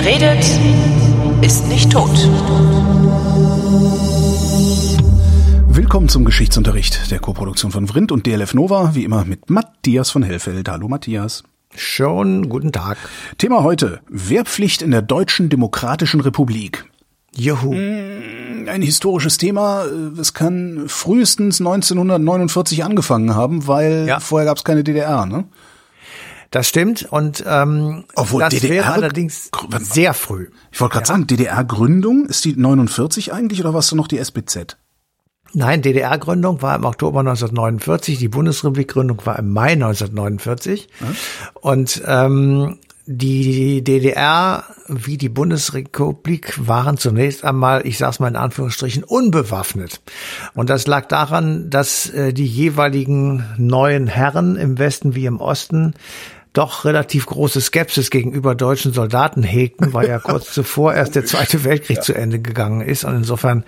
Wer redet, ist nicht tot. Willkommen zum Geschichtsunterricht der Koproduktion von Vrindt und DLF Nova, wie immer mit Matthias von Hellfeld. Hallo Matthias. Schon guten Tag. Thema heute: Wehrpflicht in der Deutschen Demokratischen Republik. Juhu. Ein historisches Thema. Es kann frühestens 1949 angefangen haben, weil Ja. vorher gab es keine DDR. Ne? Das stimmt und ähm, Obwohl das DDR wäre allerdings sehr früh. Ich wollte gerade sagen, DDR-Gründung ist die 49 eigentlich oder warst du noch die SBZ? Nein, DDR-Gründung war im Oktober 1949, die Bundesrepublik-Gründung war im Mai 1949 und ähm, die DDR wie die Bundesrepublik waren zunächst einmal, ich sage es mal in Anführungsstrichen, unbewaffnet. Und das lag daran, dass äh, die jeweiligen neuen Herren im Westen wie im Osten doch relativ große Skepsis gegenüber deutschen Soldaten hegten, weil ja kurz zuvor erst der Zweite Weltkrieg zu Ende gegangen ist. Und insofern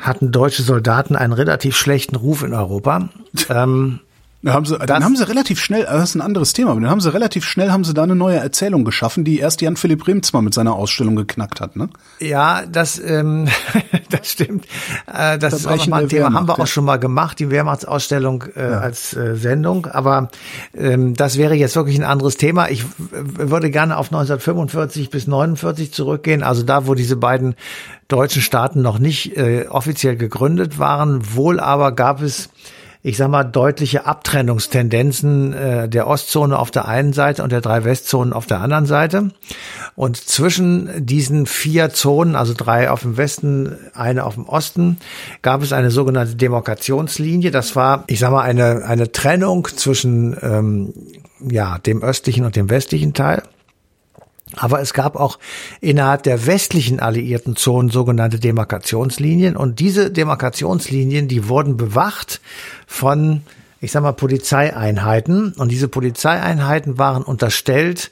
hatten deutsche Soldaten einen relativ schlechten Ruf in Europa. Ähm, Da haben sie, dann haben sie relativ schnell, das ist ein anderes Thema, aber dann haben sie relativ schnell, haben sie da eine neue Erzählung geschaffen, die erst Jan Philipp Remzma mit seiner Ausstellung geknackt hat, ne? Ja, das, ähm, das stimmt. Äh, das ist auch nochmal ein Thema. Haben Wehrmacht, wir auch ja. schon mal gemacht, die Wehrmachtsausstellung äh, als äh, Sendung. Aber ähm, das wäre jetzt wirklich ein anderes Thema. Ich würde gerne auf 1945 bis 49 zurückgehen, also da, wo diese beiden deutschen Staaten noch nicht äh, offiziell gegründet waren. Wohl aber gab es ich sag mal, deutliche Abtrennungstendenzen äh, der Ostzone auf der einen Seite und der drei Westzonen auf der anderen Seite. Und zwischen diesen vier Zonen, also drei auf dem Westen, eine auf dem Osten, gab es eine sogenannte Demarkationslinie. Das war, ich sag mal, eine, eine Trennung zwischen ähm, ja, dem östlichen und dem westlichen Teil. Aber es gab auch innerhalb der westlichen alliierten Zonen sogenannte Demarkationslinien. Und diese Demarkationslinien, die wurden bewacht von, ich sag mal, Polizeieinheiten. Und diese Polizeieinheiten waren unterstellt,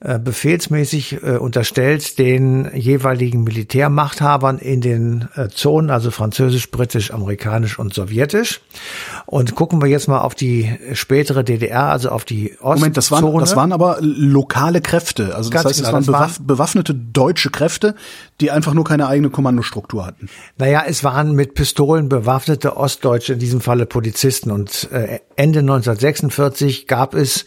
äh, befehlsmäßig äh, unterstellt den jeweiligen Militärmachthabern in den äh, Zonen, also französisch, britisch, amerikanisch und sowjetisch. Und gucken wir jetzt mal auf die spätere DDR, also auf die Ostzone. Moment, das waren, das waren aber lokale Kräfte. Also das Ganz heißt, es genau, waren das waren- bewaff bewaffnete deutsche Kräfte, die einfach nur keine eigene Kommandostruktur hatten. Naja, es waren mit Pistolen bewaffnete Ostdeutsche, in diesem Falle Polizisten. Und äh, Ende 1946 gab es,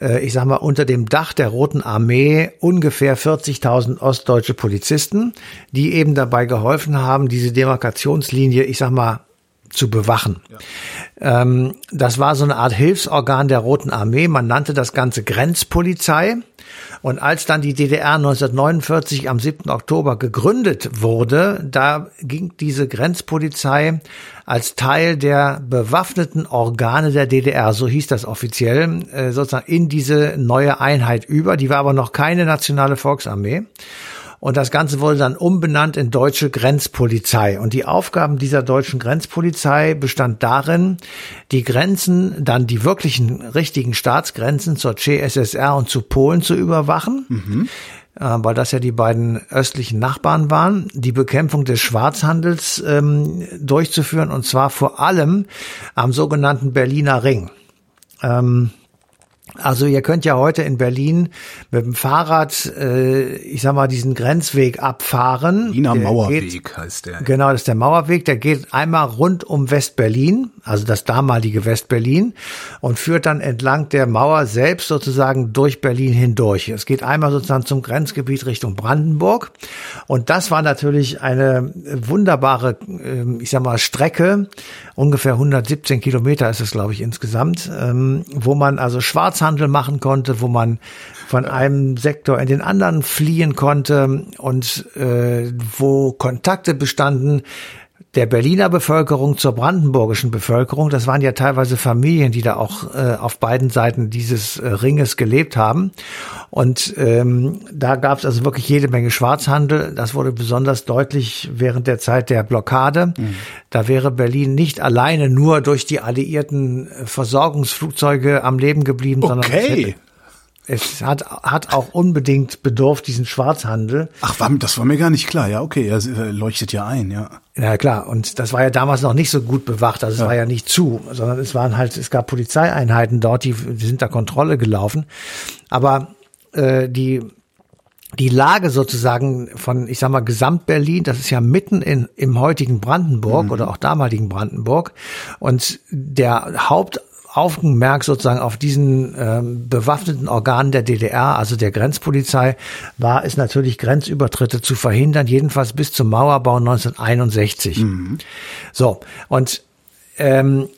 äh, ich sag mal, unter dem Dach der Roten Armee ungefähr 40.000 ostdeutsche Polizisten, die eben dabei geholfen haben, diese Demarkationslinie, ich sag mal, zu bewachen. Ähm, das war so eine Art Hilfsorgan der Roten Armee. Man nannte das Ganze Grenzpolizei. Und als dann die DDR 1949 am 7. Oktober gegründet wurde, da ging diese Grenzpolizei als Teil der bewaffneten Organe der DDR, so hieß das offiziell, äh, sozusagen in diese neue Einheit über. Die war aber noch keine nationale Volksarmee. Und das Ganze wurde dann umbenannt in Deutsche Grenzpolizei. Und die Aufgaben dieser deutschen Grenzpolizei bestand darin, die Grenzen, dann die wirklichen richtigen Staatsgrenzen zur CSSR und zu Polen zu überwachen. äh, Weil das ja die beiden östlichen Nachbarn waren, die Bekämpfung des Schwarzhandels ähm, durchzuführen und zwar vor allem am sogenannten Berliner Ring. Ähm, also ihr könnt ja heute in Berlin mit dem Fahrrad, äh, ich sag mal, diesen Grenzweg abfahren. Wiener Der Mauerweg geht- heißt der. Genau, das ist der Mauerweg. Der geht einmal rund um West-Berlin, also das damalige West-Berlin, und führt dann entlang der Mauer selbst sozusagen durch Berlin hindurch. Es geht einmal sozusagen zum Grenzgebiet Richtung Brandenburg. Und das war natürlich eine wunderbare, ähm, ich sag mal, Strecke. Ungefähr 117 Kilometer ist es, glaube ich, insgesamt, ähm, wo man also Schwarzhandel machen konnte, wo man von einem Sektor in den anderen fliehen konnte und äh, wo Kontakte bestanden der Berliner Bevölkerung zur brandenburgischen Bevölkerung. Das waren ja teilweise Familien, die da auch äh, auf beiden Seiten dieses äh, Ringes gelebt haben. Und ähm, da gab es also wirklich jede Menge Schwarzhandel. Das wurde besonders deutlich während der Zeit der Blockade. Da wäre Berlin nicht alleine nur durch die alliierten äh, Versorgungsflugzeuge am Leben geblieben, sondern es hat, hat auch unbedingt bedurft diesen Schwarzhandel. Ach, war, das war mir gar nicht klar. Ja, okay, das äh, leuchtet ja ein, ja. Ja klar, und das war ja damals noch nicht so gut bewacht, also es war ja nicht zu, sondern es waren halt, es gab Polizeieinheiten dort, die, die sind da Kontrolle gelaufen. Aber äh, die die Lage sozusagen von, ich sag mal, Gesamt-Berlin, das ist ja mitten in, im heutigen Brandenburg mhm. oder auch damaligen Brandenburg. Und der Hauptaugenmerk sozusagen auf diesen ähm, bewaffneten Organen der DDR, also der Grenzpolizei, war es natürlich Grenzübertritte zu verhindern, jedenfalls bis zum Mauerbau 1961. Mhm. So, und ähm,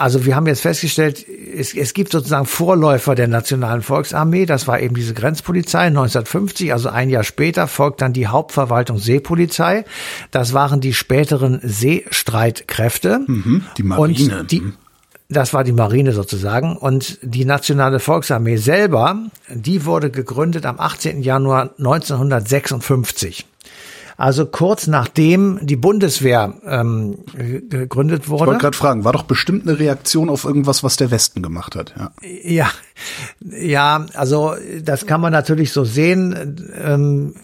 also wir haben jetzt festgestellt, es, es gibt sozusagen Vorläufer der Nationalen Volksarmee, das war eben diese Grenzpolizei 1950, also ein Jahr später folgt dann die Hauptverwaltung Seepolizei. Das waren die späteren Seestreitkräfte. Mhm, die Marine. Und die, das war die Marine sozusagen. Und die Nationale Volksarmee selber, die wurde gegründet am 18. Januar 1956. Also kurz nachdem die Bundeswehr ähm, gegründet wurde. Ich wollte gerade fragen, war doch bestimmt eine Reaktion auf irgendwas, was der Westen gemacht hat. Ja, ja, ja also das kann man natürlich so sehen. Ähm,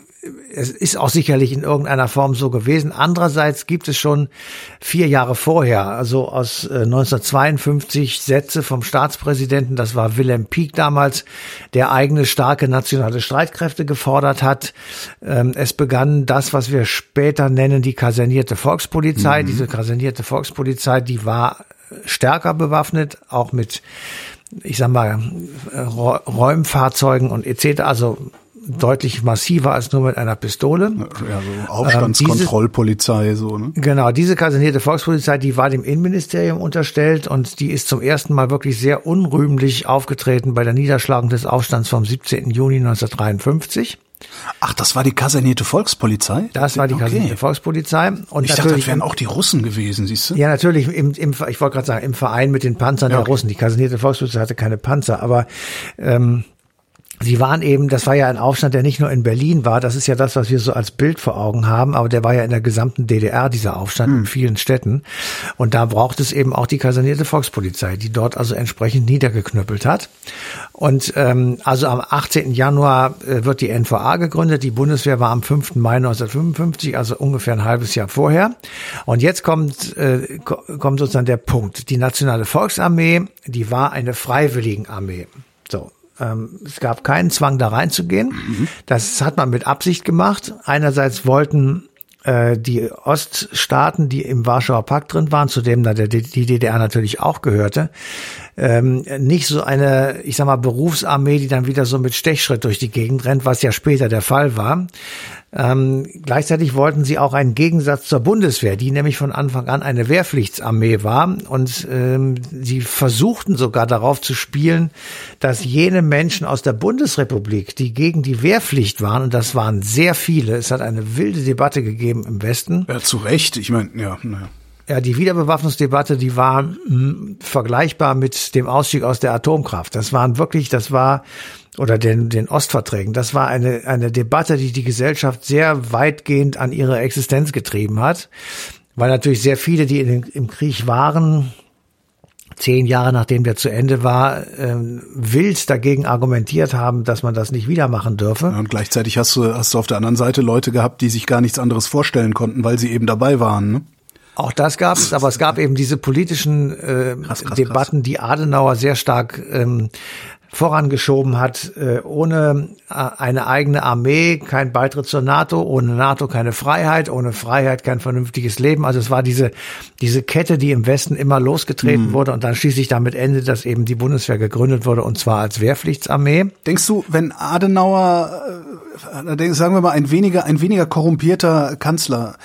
es ist auch sicherlich in irgendeiner Form so gewesen. Andererseits gibt es schon vier Jahre vorher, also aus äh, 1952 Sätze vom Staatspräsidenten, das war Wilhelm Pieck damals, der eigene starke nationale Streitkräfte gefordert hat. Ähm, es begann das, was wir später nennen, die kasernierte Volkspolizei. Mhm. Diese kasernierte Volkspolizei, die war stärker bewaffnet, auch mit ich sag mal, Räumfahrzeugen und etc., also deutlich massiver als nur mit einer Pistole. Ja, so Aufstandskontrollpolizei, ähm, so, ne? Genau, diese kasernierte Volkspolizei, die war dem Innenministerium unterstellt und die ist zum ersten Mal wirklich sehr unrühmlich aufgetreten bei der Niederschlagung des Aufstands vom 17. Juni 1953. Ach, das war die kasernierte Volkspolizei? Das war die kasernierte okay. Volkspolizei. Und ich dachte, das wären auch die Russen gewesen, siehst du? Ja, natürlich, im, im, ich wollte gerade sagen, im Verein mit den Panzern ja, okay. der Russen. Die kasernierte Volkspolizei hatte keine Panzer, aber ähm, Sie waren eben, das war ja ein Aufstand, der nicht nur in Berlin war, das ist ja das, was wir so als Bild vor Augen haben, aber der war ja in der gesamten DDR, dieser Aufstand mhm. in vielen Städten. Und da braucht es eben auch die kasernierte Volkspolizei, die dort also entsprechend niedergeknüppelt hat. Und ähm, also am 18. Januar äh, wird die NVA gegründet, die Bundeswehr war am 5. Mai 1955, also ungefähr ein halbes Jahr vorher. Und jetzt kommt, äh, kommt sozusagen der Punkt. Die Nationale Volksarmee, die war eine Freiwilligenarmee. Ähm, es gab keinen Zwang, da reinzugehen. Das hat man mit Absicht gemacht. Einerseits wollten äh, die Oststaaten, die im Warschauer Pakt drin waren, zu dem da die DDR natürlich auch gehörte, ähm, nicht so eine, ich sag mal, Berufsarmee, die dann wieder so mit Stechschritt durch die Gegend rennt, was ja später der Fall war. Ähm, gleichzeitig wollten sie auch einen Gegensatz zur Bundeswehr, die nämlich von Anfang an eine Wehrpflichtsarmee war. Und ähm, sie versuchten sogar darauf zu spielen, dass jene Menschen aus der Bundesrepublik, die gegen die Wehrpflicht waren, und das waren sehr viele, es hat eine wilde Debatte gegeben im Westen. Ja, zu Recht. Ich meine, ja, naja. Ja, die Wiederbewaffnungsdebatte, die war mh, hm, vergleichbar mit dem Ausstieg aus der Atomkraft. Das waren wirklich, das war, oder den, den Ostverträgen, das war eine, eine Debatte, die die Gesellschaft sehr weitgehend an ihre Existenz getrieben hat. Weil natürlich sehr viele, die in, im Krieg waren, zehn Jahre nachdem der zu Ende war, ähm, wild dagegen argumentiert haben, dass man das nicht wieder machen dürfe. Ja, und gleichzeitig hast du, hast du auf der anderen Seite Leute gehabt, die sich gar nichts anderes vorstellen konnten, weil sie eben dabei waren. Ne? Auch das gab es, aber es gab eben diese politischen äh, krass, krass, Debatten, die Adenauer sehr stark ähm, vorangeschoben hat, äh, ohne äh, eine eigene Armee kein Beitritt zur NATO, ohne NATO keine Freiheit, ohne Freiheit kein vernünftiges Leben. Also es war diese, diese Kette, die im Westen immer losgetreten mhm. wurde und dann schließlich damit endet, dass eben die Bundeswehr gegründet wurde und zwar als Wehrpflichtsarmee. Denkst du, wenn Adenauer, äh, sagen wir mal, ein weniger, ein weniger korrumpierter Kanzler,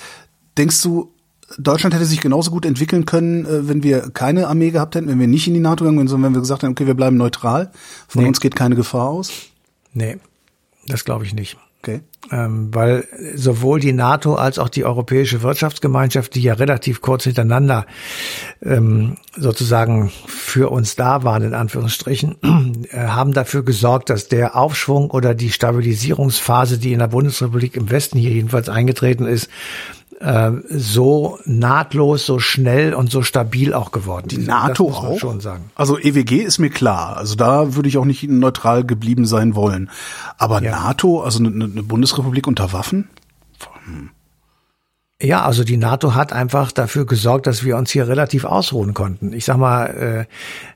denkst du, Deutschland hätte sich genauso gut entwickeln können, äh, wenn wir keine Armee gehabt hätten, wenn wir nicht in die NATO gegangen wären, sondern wenn wir gesagt hätten, okay, wir bleiben neutral, von nee. uns geht keine Gefahr aus? Nee, das glaube ich nicht. Okay. Ähm, weil sowohl die NATO als auch die Europäische Wirtschaftsgemeinschaft, die ja relativ kurz hintereinander ähm, sozusagen für uns da waren, in Anführungsstrichen, äh, haben dafür gesorgt, dass der Aufschwung oder die Stabilisierungsphase, die in der Bundesrepublik im Westen hier jedenfalls eingetreten ist, äh, so nahtlos, so schnell und so stabil auch geworden. Die NATO das muss man auch? schon sagen. Also EWG ist mir klar. Also da würde ich auch nicht neutral geblieben sein wollen. Aber ja. NATO, also eine, eine Bundesrepublik unter Waffen? Hm. Ja, also die NATO hat einfach dafür gesorgt, dass wir uns hier relativ ausruhen konnten. Ich sag mal, äh,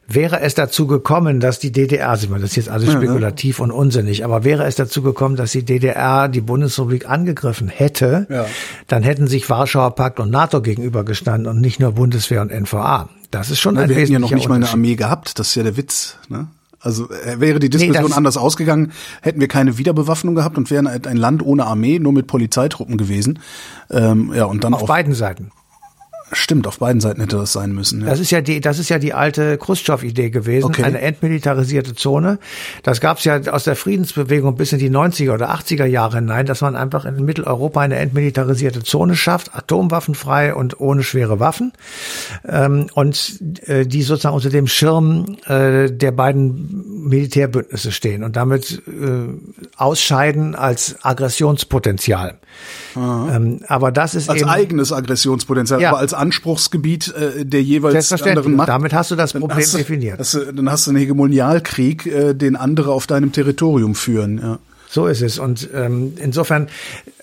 wäre es dazu gekommen, dass die DDR, also das ist jetzt alles spekulativ ja, und unsinnig, aber wäre es dazu gekommen, dass die DDR die Bundesrepublik angegriffen hätte, ja. dann hätten sich Warschauer Pakt und NATO gegenübergestanden und nicht nur Bundeswehr und NVA. Das ist schon Na, ein Wir hätten ja noch nicht mal eine Armee gehabt, das ist ja der Witz. Ne? Also äh, wäre die Diskussion nee, anders ausgegangen, hätten wir keine Wiederbewaffnung gehabt und wären ein Land ohne Armee, nur mit Polizeitruppen gewesen. Ähm, ja, und dann auf beiden Seiten. Stimmt, auf beiden Seiten hätte das sein müssen. Ja. Das ist ja die, das ist ja die alte Khrushchev-Idee gewesen, okay. eine entmilitarisierte Zone. Das gab es ja aus der Friedensbewegung bis in die 90er oder 80er Jahre hinein, dass man einfach in Mitteleuropa eine entmilitarisierte Zone schafft, atomwaffenfrei und ohne schwere Waffen. Ähm, und äh, die sozusagen unter dem Schirm äh, der beiden Militärbündnisse stehen und damit äh, ausscheiden als Aggressionspotenzial. Ähm, aber das ist als eben, eigenes Aggressionspotenzial, ja. aber als Anspruchsgebiet äh, der jeweils anderen Macht. Damit hast du das Problem hast du, definiert. Hast du, dann hast du einen Hegemonialkrieg, äh, den andere auf deinem Territorium führen. Ja. So ist es. Und ähm, insofern,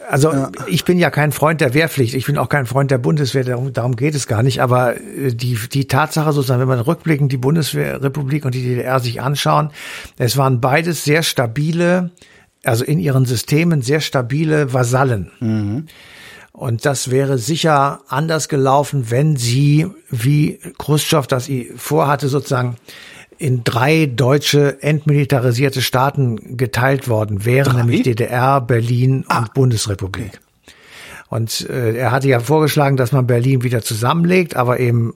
also ja. ich bin ja kein Freund der Wehrpflicht, ich bin auch kein Freund der Bundeswehr, darum, darum geht es gar nicht. Aber äh, die, die Tatsache sozusagen, wenn man rückblickend die Bundeswehrrepublik und die DDR sich anschauen, es waren beides sehr stabile also in ihren Systemen sehr stabile Vasallen. Mhm. Und das wäre sicher anders gelaufen, wenn sie, wie Khrushchev das vorhatte, sozusagen in drei deutsche entmilitarisierte Staaten geteilt worden wären, nämlich DDR, Berlin ah. und Bundesrepublik. Okay. Und äh, er hatte ja vorgeschlagen, dass man Berlin wieder zusammenlegt, aber eben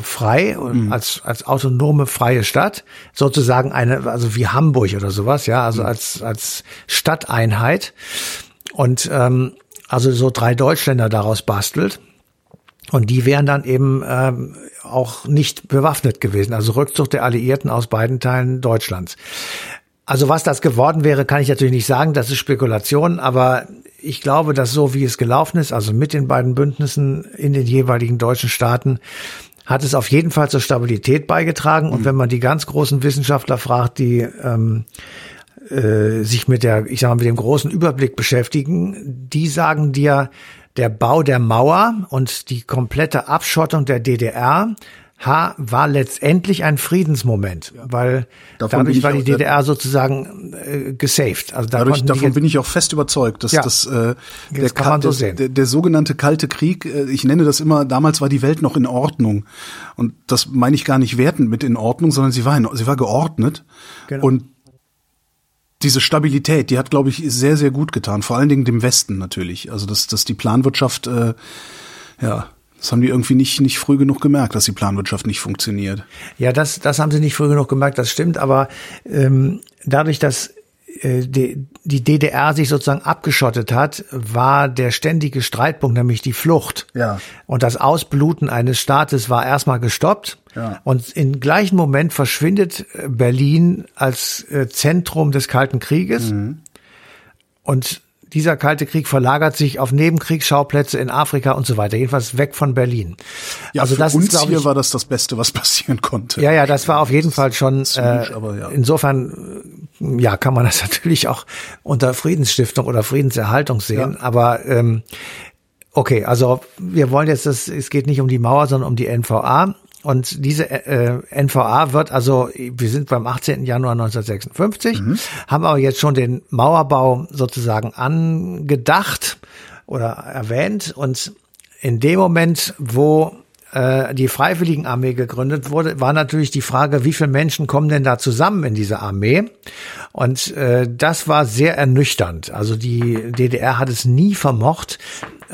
frei mhm. als als autonome freie Stadt sozusagen eine also wie Hamburg oder sowas ja also mhm. als als Stadteinheit und ähm, also so drei Deutschländer daraus bastelt und die wären dann eben ähm, auch nicht bewaffnet gewesen also Rückzug der Alliierten aus beiden Teilen Deutschlands also was das geworden wäre, kann ich natürlich nicht sagen, das ist Spekulation, aber ich glaube, dass so wie es gelaufen ist, also mit den beiden Bündnissen in den jeweiligen deutschen Staaten, hat es auf jeden Fall zur Stabilität beigetragen. Und mhm. wenn man die ganz großen Wissenschaftler fragt, die ähm, äh, sich mit der, ich sag mal, mit dem großen Überblick beschäftigen, die sagen dir, der Bau der Mauer und die komplette Abschottung der DDR H war letztendlich ein Friedensmoment, ja. weil davon dadurch war die DDR sozusagen äh, gesaved. Also da dadurch, davon bin ich auch fest überzeugt, dass ja, das äh, der, so der, der, der, sogenannte Kalte Krieg, äh, ich nenne das immer, damals war die Welt noch in Ordnung. Und das meine ich gar nicht wertend mit in Ordnung, sondern sie war, in, sie war geordnet. Genau. Und diese Stabilität, die hat, glaube ich, sehr, sehr gut getan. Vor allen Dingen dem Westen natürlich. Also dass, dass die Planwirtschaft äh, ja das haben die irgendwie nicht, nicht früh genug gemerkt, dass die Planwirtschaft nicht funktioniert. Ja, das, das haben sie nicht früh genug gemerkt, das stimmt, aber ähm, dadurch, dass äh, die, DDR sich sozusagen abgeschottet hat, war der ständige Streitpunkt, nämlich die Flucht. Ja. Und das Ausbluten eines Staates war erstmal gestoppt. Ja. Und im gleichen Moment verschwindet Berlin als äh, Zentrum des Kalten Krieges. Mhm. Und dieser Kalte Krieg verlagert sich auf Nebenkriegsschauplätze in Afrika und so weiter. Jedenfalls weg von Berlin. Ja, also für das uns ist, hier ich, war das das Beste, was passieren konnte. Ja, ja, das war auf jeden Fall schon. Zynisch, äh, aber ja. Insofern, äh, ja, kann man das natürlich auch unter Friedensstiftung oder Friedenserhaltung sehen. Ja. Aber ähm, okay, also wir wollen jetzt, das, es geht nicht um die Mauer, sondern um die NVA. Und diese äh, NVA wird also, wir sind beim 18. Januar 1956, mhm. haben aber jetzt schon den Mauerbau sozusagen angedacht oder erwähnt. Und in dem Moment, wo äh, die Freiwilligenarmee gegründet wurde, war natürlich die Frage, wie viele Menschen kommen denn da zusammen in diese Armee? Und äh, das war sehr ernüchternd. Also die DDR hat es nie vermocht,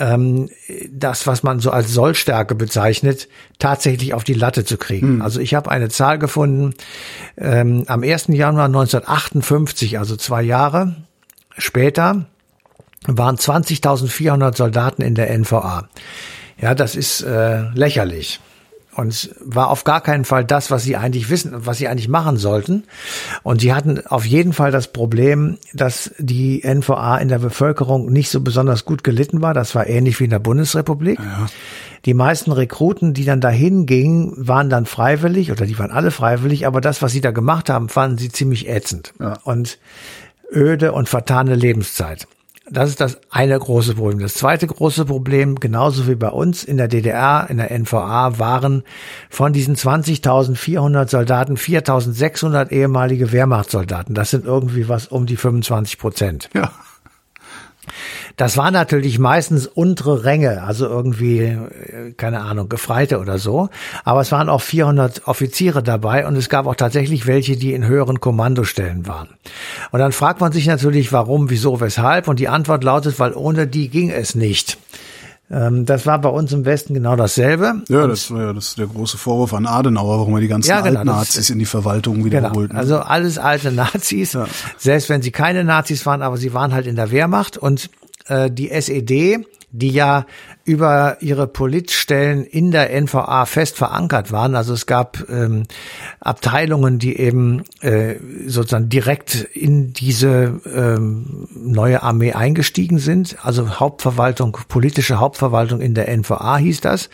ähm, das, was man so als Sollstärke bezeichnet, tatsächlich auf die Latte zu kriegen. Hm. Also ich habe eine Zahl gefunden, ähm, am 1. Januar 1958, also zwei Jahre später, waren 20.400 Soldaten in der NVA. Ja, das ist äh, lächerlich und war auf gar keinen Fall das, was sie eigentlich wissen, was sie eigentlich machen sollten. Und sie hatten auf jeden Fall das Problem, dass die NVA in der Bevölkerung nicht so besonders gut gelitten war. Das war ähnlich wie in der Bundesrepublik. Ja. Die meisten Rekruten, die dann dahin gingen, waren dann freiwillig oder die waren alle freiwillig, aber das, was sie da gemacht haben, fanden sie ziemlich ätzend ja. und öde und vertane Lebenszeit. Das ist das eine große Problem. Das zweite große Problem, genauso wie bei uns in der DDR, in der NVA, waren von diesen 20.400 Soldaten 4.600 ehemalige Wehrmachtssoldaten. Das sind irgendwie was um die 25 Prozent. Ja. Das war natürlich meistens untere Ränge, also irgendwie, äh, keine Ahnung, Gefreite oder so. Aber es waren auch 400 Offiziere dabei und es gab auch tatsächlich welche, die in höheren Kommandostellen waren. Und dann fragt man sich natürlich, warum, wieso, weshalb. Und die Antwort lautet, weil ohne die ging es nicht. Ähm, das war bei uns im Westen genau dasselbe. Ja, das war ja das ist der große Vorwurf an Adenauer, warum er die ganzen Ja, genau, alten Nazis in die Verwaltung wiederholt. Genau. Also alles alte Nazis, Ja. selbst wenn sie keine Nazis waren, aber sie waren halt in der Wehrmacht und äh, die SED, die ja über ihre Politstellen in der NVA fest verankert waren. Also es gab ähm, Abteilungen, die eben äh, sozusagen direkt in diese ähm, neue Armee eingestiegen sind. Also Hauptverwaltung, politische Hauptverwaltung in der NVA hieß das.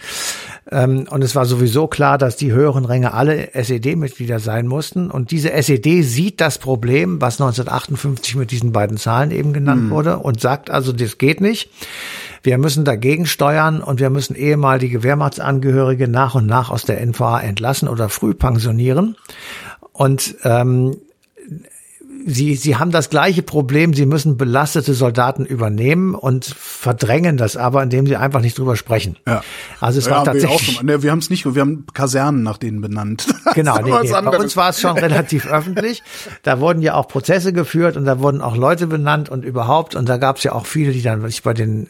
Ähm, und es war sowieso klar, dass die höheren Ränge alle SED-Mitglieder sein mussten. Und diese SED sieht das Problem, was 1958 mit diesen beiden Zahlen eben genannt wurde, und sagt also, das geht nicht. Wir müssen dagegen steuern und wir müssen ehemalige Wehrmachtsangehörige nach und nach aus der NVA entlassen oder früh pensionieren. Und ähm, Sie, sie haben das gleiche Problem, sie müssen belastete Soldaten übernehmen und verdrängen das aber, indem sie einfach nicht drüber sprechen. Ja. Also es ja, war wir tatsächlich. mal. Ne, wir haben es nicht, wir haben Kasernen nach denen benannt. Genau, nee, nee. bei uns war es schon relativ öffentlich. Da wurden ja auch Prozesse geführt und da wurden auch Leute benannt und überhaupt. Und da gab es ja auch viele, die dann sich bei den,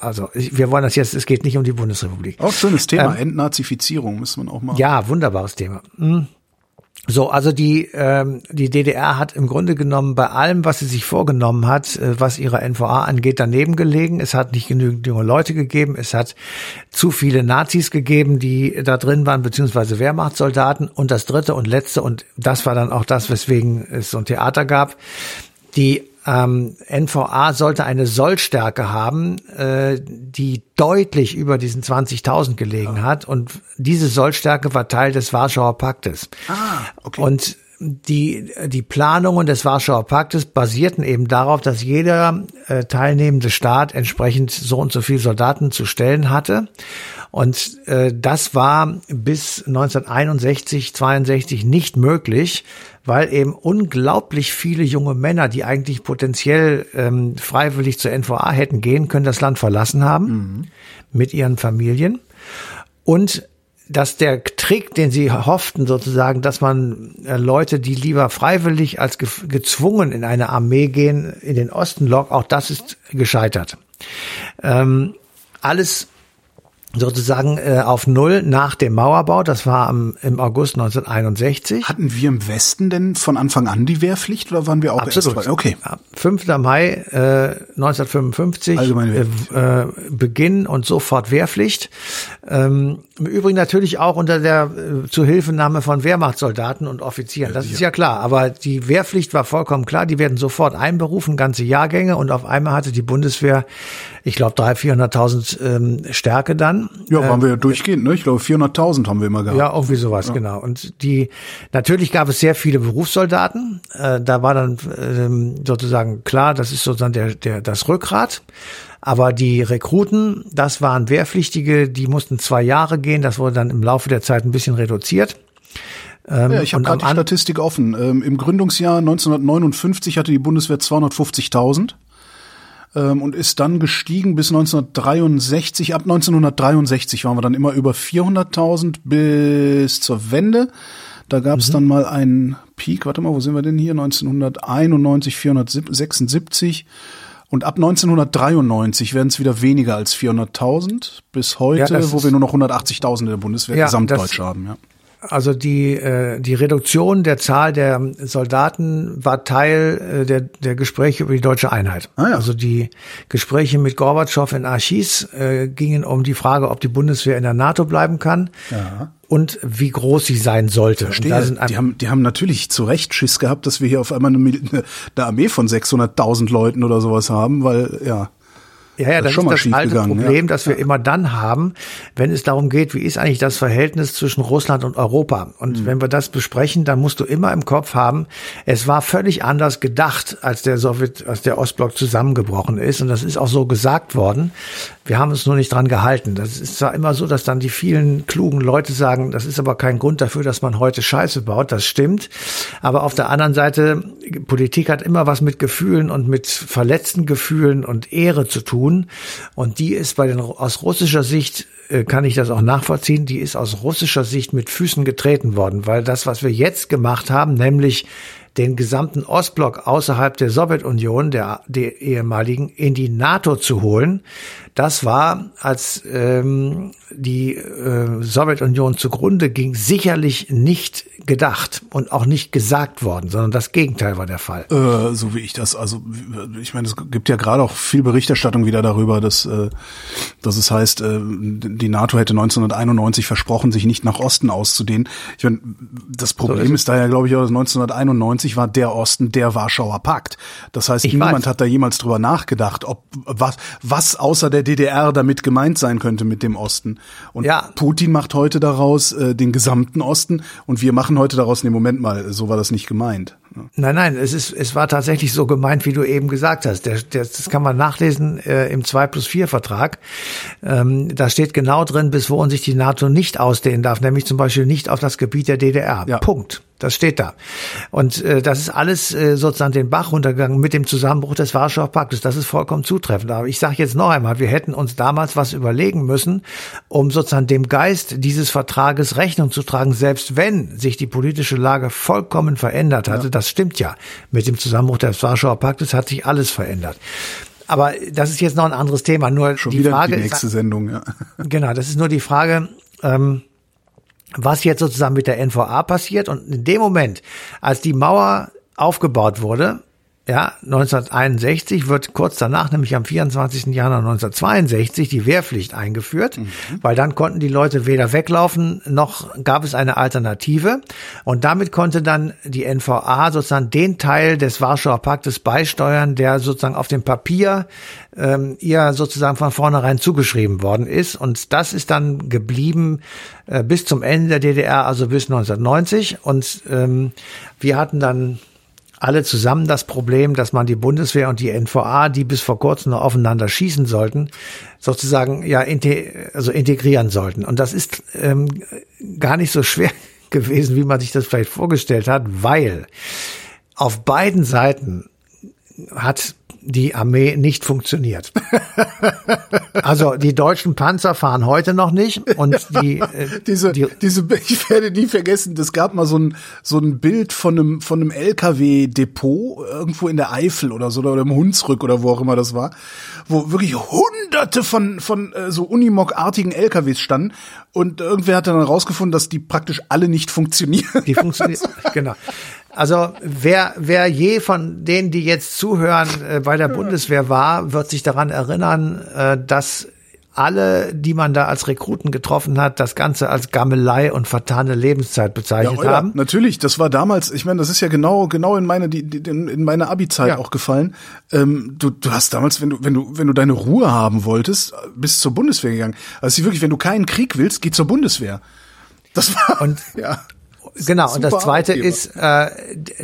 also wir wollen das jetzt, es geht nicht um die Bundesrepublik. Auch schönes Thema, Entnazifizierung muss man auch mal. Ähm, Ja, wunderbares Thema. Hm. So, also die, ähm, die DDR hat im Grunde genommen bei allem, was sie sich vorgenommen hat, äh, was ihre NVA angeht, daneben gelegen. Es hat nicht genügend junge Leute gegeben. Es hat zu viele Nazis gegeben, die da drin waren, beziehungsweise Wehrmachtssoldaten. Und das dritte und letzte, und das war dann auch das, weswegen es so ein Theater gab, die ähm, NVA sollte eine Sollstärke haben, äh, die deutlich über diesen 20.000 gelegen hat. Und diese Sollstärke war Teil des Warschauer Paktes. Ah, okay. Und die, die Planungen des Warschauer Paktes basierten eben darauf, dass jeder äh, teilnehmende Staat entsprechend so und so viel Soldaten zu stellen hatte. Und äh, das war bis 1961, 62 nicht möglich, weil eben unglaublich viele junge Männer, die eigentlich potenziell ähm, freiwillig zur NVA hätten gehen können, das Land verlassen haben mit ihren Familien. Und dass der Trick, den sie hofften sozusagen, dass man äh, Leute, die lieber freiwillig als ge gezwungen in eine Armee gehen, in den Osten lockt, auch das ist gescheitert. Ähm, alles sozusagen äh, auf Null nach dem Mauerbau, das war am, im August 1961. Hatten wir im Westen denn von Anfang an die Wehrpflicht oder waren wir auch Absolut. erst? Okay. Ja, 5. Mai äh, 1955 Allgemeine äh, äh, Beginn und sofort Wehrpflicht. Ähm, Im Übrigen natürlich auch unter der äh, Zuhilfenahme von Wehrmachtssoldaten und Offizieren. Das ist ja klar. Aber die Wehrpflicht war vollkommen klar. Die werden sofort einberufen, ganze Jahrgänge. Und auf einmal hatte die Bundeswehr, ich glaube, 300.000, 400.000 ähm, Stärke dann. Ja, waren wir ja durchgehend, ne? Ich glaube, 400.000 haben wir immer gehabt. Ja, irgendwie sowas, genau. Und die, natürlich gab es sehr viele Berufssoldaten. Äh, da war dann ähm, sozusagen klar, das ist sozusagen der, der, das Rückgrat. Aber die Rekruten, das waren Wehrpflichtige, die mussten zwei Jahre gehen. Das wurde dann im Laufe der Zeit ein bisschen reduziert. Ähm, Ja, ich habe gerade die Statistik offen. Ähm, Im Gründungsjahr 1959 hatte die Bundeswehr 250.000 ähm, und ist dann gestiegen bis 1963. Ab 1963 waren wir dann immer über 400.000 bis zur Wende. Da gab es Mhm. dann mal einen Peak. Warte mal, wo sind wir denn hier? 1991 476 und ab 1993 werden es wieder weniger als 400.000 bis heute, das wo wir nur noch 180.000 in der Bundeswehr Ja, Gesamtdeutsch haben. Ja. Also die, äh, die Reduktion der Zahl der Soldaten war Teil äh, der, der Gespräche über die deutsche Einheit. Ah ja. Also die Gespräche mit Gorbatschow in Archis äh, gingen um die Frage, ob die Bundeswehr in der NATO bleiben kann Ja. und wie groß sie sein sollte. Verstehe. Die haben, die haben natürlich zu Recht Schiss gehabt, dass wir hier auf einmal eine, eine Armee von 600.000 Leuten oder sowas haben, weil, ja. Ja, ja, das, schon ist mal das alte gegangen, Problem, ja. das wir immer dann haben, wenn es darum geht, wie ist eigentlich das Verhältnis zwischen Russland und Europa? Und Mhm. wenn wir das besprechen, dann musst du immer im Kopf haben, es war völlig anders gedacht, als der Sowjet, als der Ostblock zusammengebrochen ist. Und das ist auch so gesagt worden. Wir haben uns nur nicht dran gehalten. Das ist zwar immer so, dass dann die vielen klugen Leute sagen, das ist aber kein Grund dafür, dass man heute Scheiße baut. Das stimmt. Aber auf der anderen Seite, Politik hat immer was mit Gefühlen und mit verletzten Gefühlen und Ehre zu tun. Und die ist bei den, aus russischer Sicht, äh, kann ich das auch nachvollziehen, die ist aus russischer Sicht mit Füßen getreten worden, weil das, was wir jetzt gemacht haben, nämlich den gesamten Ostblock außerhalb der Sowjetunion, der, der ehemaligen, in die NATO zu holen, das war, als ähm, die äh, Sowjetunion zugrunde ging, sicherlich nicht gedacht und auch nicht gesagt worden, sondern das Gegenteil war der Fall. Äh, so wie ich das, also ich meine, es gibt ja gerade auch viel Berichterstattung wieder darüber, dass, äh, dass es heißt, äh, die NATO hätte 1991 versprochen, sich nicht nach Osten auszudehnen. Ich meine, das Problem ist ist, da ja, glaube ich, auch, dass 1991 war der Osten der Warschauer Pakt. Das heißt, Ich niemand weiß. hat da jemals drüber nachgedacht, ob was, was außer der DDR damit gemeint sein könnte mit dem Osten. Und Ja. Putin macht heute daraus äh, den gesamten Osten und wir machen heute daraus, nee, Moment mal, so war das nicht gemeint. Nein, nein, es ist, es war tatsächlich so gemeint, wie du eben gesagt hast. Der, der, das kann man nachlesen äh, im 2 plus 4 Vertrag. Ähm, da steht genau drin, bis wohin sich die NATO nicht ausdehnen darf, nämlich zum Beispiel nicht auf das Gebiet der DDR. Ja. Punkt. Das steht da. Und äh, das ist alles äh, sozusagen den Bach runtergegangen mit dem Zusammenbruch des Warschauer Paktes. Das ist vollkommen zutreffend. Aber ich sage jetzt noch einmal, wir hätten uns damals was überlegen müssen, um sozusagen dem Geist dieses Vertrages Rechnung zu tragen, selbst wenn sich die politische Lage vollkommen verändert hatte. Das stimmt ja. Mit dem Zusammenbruch des Warschauer Paktes hat sich alles verändert. Aber das ist jetzt noch ein anderes Thema. Nur Schon die wieder Frage die nächste Sendung, ja. Genau, das ist nur die Frage, ähm, was jetzt sozusagen mit der NVA passiert. Und in dem Moment, als die Mauer aufgebaut wurde, ja, 1961 wird kurz danach, nämlich am 24. Januar 1962, die Wehrpflicht eingeführt, weil dann konnten die Leute weder weglaufen, noch gab es eine Alternative. Und damit konnte dann die NVA sozusagen den Teil des Warschauer Paktes beisteuern, der sozusagen auf dem Papier ähm, ihr sozusagen von vornherein zugeschrieben worden ist. Und das ist dann geblieben äh, bis zum Ende der DDR, also bis 1990. Und ähm, wir hatten dann alle zusammen das Problem, dass man die Bundeswehr und die NVA, die bis vor kurzem noch aufeinander schießen sollten, sozusagen ja inte also integrieren sollten. Und das ist ähm, gar nicht so schwer gewesen, wie man sich das vielleicht vorgestellt hat, weil auf beiden Seiten hat die Armee nicht funktioniert. Also die deutschen Panzer fahren heute noch nicht und die, äh, Diese, die diese, ich werde nie vergessen, es gab mal so ein, so ein Bild von einem, von einem LKW-Depot irgendwo in der Eifel oder so, oder im Hunsrück oder wo auch immer das war, wo wirklich hunderte von, von äh, so Unimog-artigen LKWs standen und irgendwer hat dann rausgefunden, dass die praktisch alle nicht funktionieren. Die funktioniert, genau. Also wer, wer je von denen, die jetzt zuhören, äh, bei der Bundeswehr war, wird sich daran erinnern, äh, dass alle, die man da als Rekruten getroffen hat, das Ganze als Gammelei und vertane Lebenszeit bezeichnet Euer, haben. Natürlich, das war damals, ich meine, das ist ja genau, genau in meine, die, die, in in meine Abi-Zeit Ja. auch gefallen. Ähm, du, du hast damals, wenn du, wenn du, wenn du deine Ruhe haben wolltest, bist zur Bundeswehr gegangen. Also wirklich, wenn du keinen Krieg willst, geh zur Bundeswehr. Das war, Und- ja. Genau, und das Zweite ist, äh,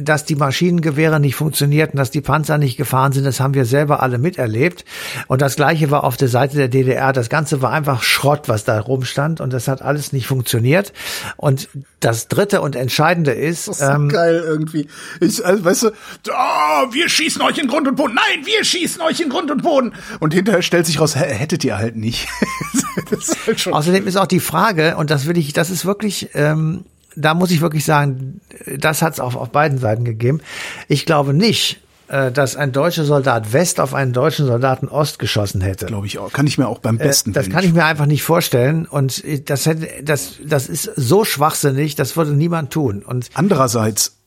dass die Maschinengewehre nicht funktionierten, dass die Panzer nicht gefahren sind, das haben wir selber alle miterlebt. Und das Gleiche war auf der Seite der DDR. Das Ganze war einfach Schrott, was da rumstand und das hat alles nicht funktioniert. Und das Dritte und Entscheidende ist, Das ist ähm, geil irgendwie. Ich, also, weißt du, oh, wir schießen euch in Grund und Boden. Nein, wir schießen euch in Grund und Boden. Und hinterher stellt sich raus, hä, hättet ihr halt nicht. ist halt. Außerdem ist auch die Frage, und das will ich, das ist wirklich, ähm, da muss ich wirklich sagen, das hat es auch auf beiden Seiten gegeben. Ich glaube nicht, äh, dass ein deutscher Soldat West auf einen deutschen Soldaten Ost geschossen hätte. Glaube ich auch. Kann ich mir auch beim besten Äh, das kann ich mir einfach nicht vorstellen und äh, das hätte, das, das ist so schwachsinnig, das würde niemand tun. Und Andererseits,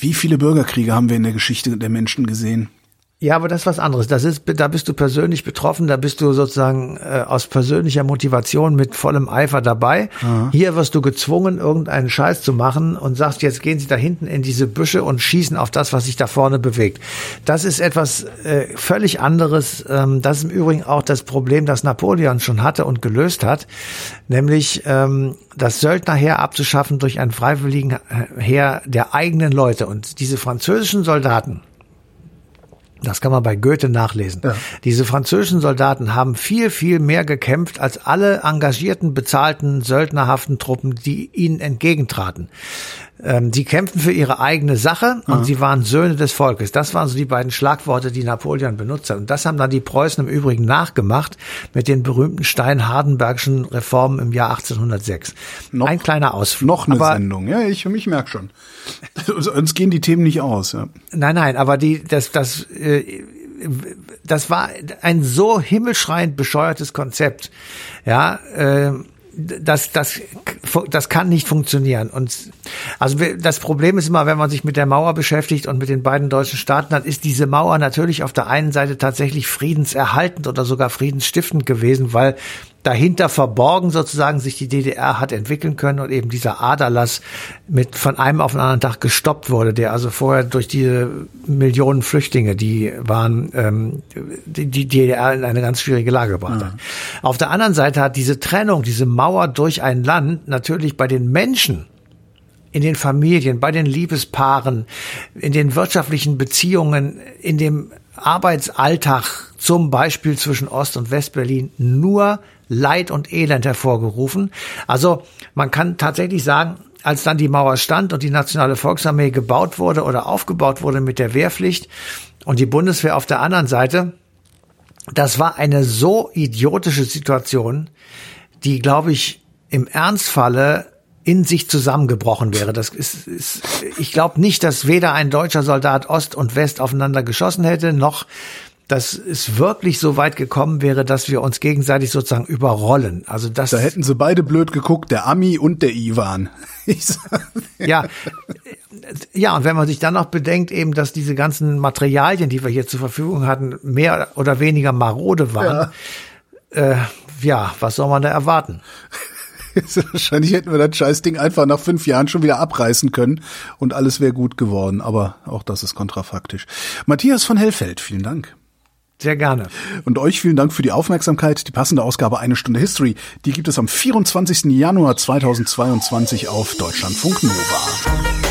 wie viele Bürgerkriege haben wir in der Geschichte der Menschen gesehen? Ja, aber das ist was anderes. Das ist, da bist du persönlich betroffen, da bist du sozusagen äh, aus persönlicher Motivation mit vollem Eifer dabei. Aha. Hier wirst du gezwungen, irgendeinen Scheiß zu machen und sagst, jetzt gehen sie da hinten in diese Büsche und schießen auf das, was sich da vorne bewegt. Das ist etwas äh, völlig anderes. Ähm, das ist im Übrigen auch das Problem, das Napoleon schon hatte und gelöst hat, nämlich ähm, das Söldnerheer abzuschaffen durch ein freiwilligen Heer der eigenen Leute. Und diese französischen Soldaten, das kann man bei Goethe nachlesen. Ja. Diese französischen Soldaten haben viel, viel mehr gekämpft als alle engagierten, bezahlten, söldnerhaften Truppen, die ihnen entgegentraten. Ähm, sie kämpften für ihre eigene Sache und ja. sie waren Söhne des Volkes. Das waren so die beiden Schlagworte, die Napoleon benutzt hat. Und das haben dann die Preußen im Übrigen nachgemacht mit den berühmten Stein-Hardenbergschen Reformen im Jahr 1806. Noch, Ein kleiner Ausflug. Noch eine aber, Sendung, ja, ich, ich merke schon. Uns gehen die Themen nicht aus. Ja. Nein, nein, aber die, das, das, äh, das war ein so himmelschreiend bescheuertes Konzept. Ja, äh, das, das, das kann nicht funktionieren. Und also das Problem ist immer, wenn man sich mit der Mauer beschäftigt und mit den beiden deutschen Staaten, dann ist diese Mauer natürlich auf der einen Seite tatsächlich friedenserhaltend oder sogar friedensstiftend gewesen, weil dahinter verborgen sozusagen sich die DDR hat entwickeln können und eben dieser Aderlass mit von einem auf den anderen Tag gestoppt wurde, der also vorher durch diese Millionen Flüchtlinge, die waren, ähm, die, die DDR in eine ganz schwierige Lage gebracht hat. Auf der anderen Seite hat diese Trennung, diese Mauer durch ein Land natürlich bei den Menschen in den Familien, bei den Liebespaaren, in den wirtschaftlichen Beziehungen, in dem Arbeitsalltag, zum Beispiel zwischen Ost- und Westberlin, nur Leid und Elend hervorgerufen. Also man kann tatsächlich sagen, als dann die Mauer stand und die Nationale Volksarmee gebaut wurde oder aufgebaut wurde mit der Wehrpflicht und die Bundeswehr auf der anderen Seite, das war eine so idiotische Situation, die, glaube ich, im Ernstfalle in sich zusammengebrochen wäre. Das ist, ist ich glaube nicht, dass weder ein deutscher Soldat Ost und West aufeinander geschossen hätte, noch dass es wirklich so weit gekommen wäre, dass wir uns gegenseitig sozusagen überrollen. Also das. Da hätten sie beide blöd geguckt, der Ami und der Ivan. ja, ja, und wenn man sich dann noch bedenkt, eben, dass diese ganzen Materialien, die wir hier zur Verfügung hatten, mehr oder weniger marode waren, ja, äh, ja was soll man da erwarten? Wahrscheinlich hätten wir das Scheißding einfach nach fünf Jahren schon wieder abreißen können und alles wäre gut geworden. Aber auch das ist kontrafaktisch. Matthias von Hellfeld, vielen Dank. Sehr gerne. Und euch vielen Dank für die Aufmerksamkeit. Die passende Ausgabe Eine Stunde History, die gibt es am 24. Januar 2022 auf Deutschlandfunk Nova.